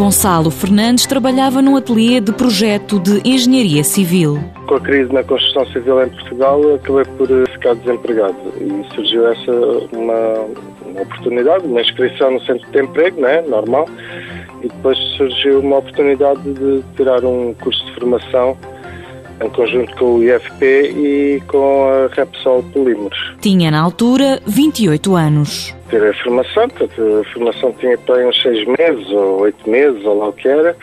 Gonçalo Fernandes trabalhava num ateliê de projeto de engenharia civil. Com a crise na construção civil em Portugal, acabei por ficar desempregado e surgiu essa uma, uma oportunidade, uma inscrição no centro de emprego, né, normal, e depois surgiu uma oportunidade de tirar um curso de formação em conjunto com o IFP e com a Repsol Polímeros. Tinha na altura 28 anos. Ter a formação, portanto, a formação tinha para uns seis meses ou oito meses, ou lá o que era,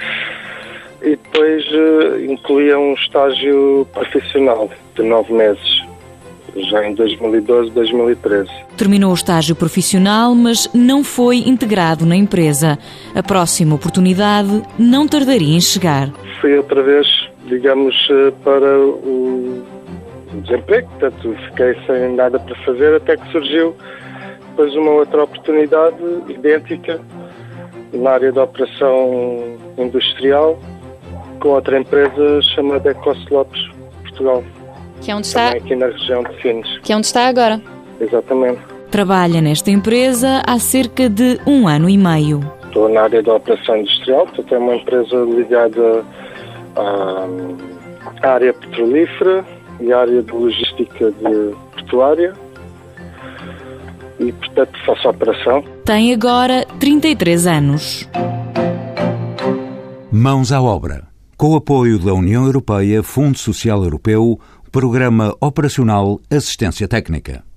e depois uh, incluía um estágio profissional de nove meses, já em 2012, 2013. Terminou o estágio profissional, mas não foi integrado na empresa. A próxima oportunidade não tardaria em chegar. Fui outra vez digamos, eh, para o desemprego, portanto fiquei sem nada para fazer até que surgiu depois uma outra oportunidade idêntica na área da operação industrial com outra empresa chamada Ecos Lopes Portugal. Que é onde está? aqui na região de Sines. Que é onde está agora. Exatamente. Trabalha nesta empresa há cerca de um ano e meio. Estou na área da operação industrial, portanto é uma empresa ligada a área petrolífera e a área de logística de portuária e, portanto, faço a operação. Tem agora 33 anos. Mãos à obra. Com o apoio da União Europeia, Fundo Social Europeu, Programa Operacional Assistência Técnica.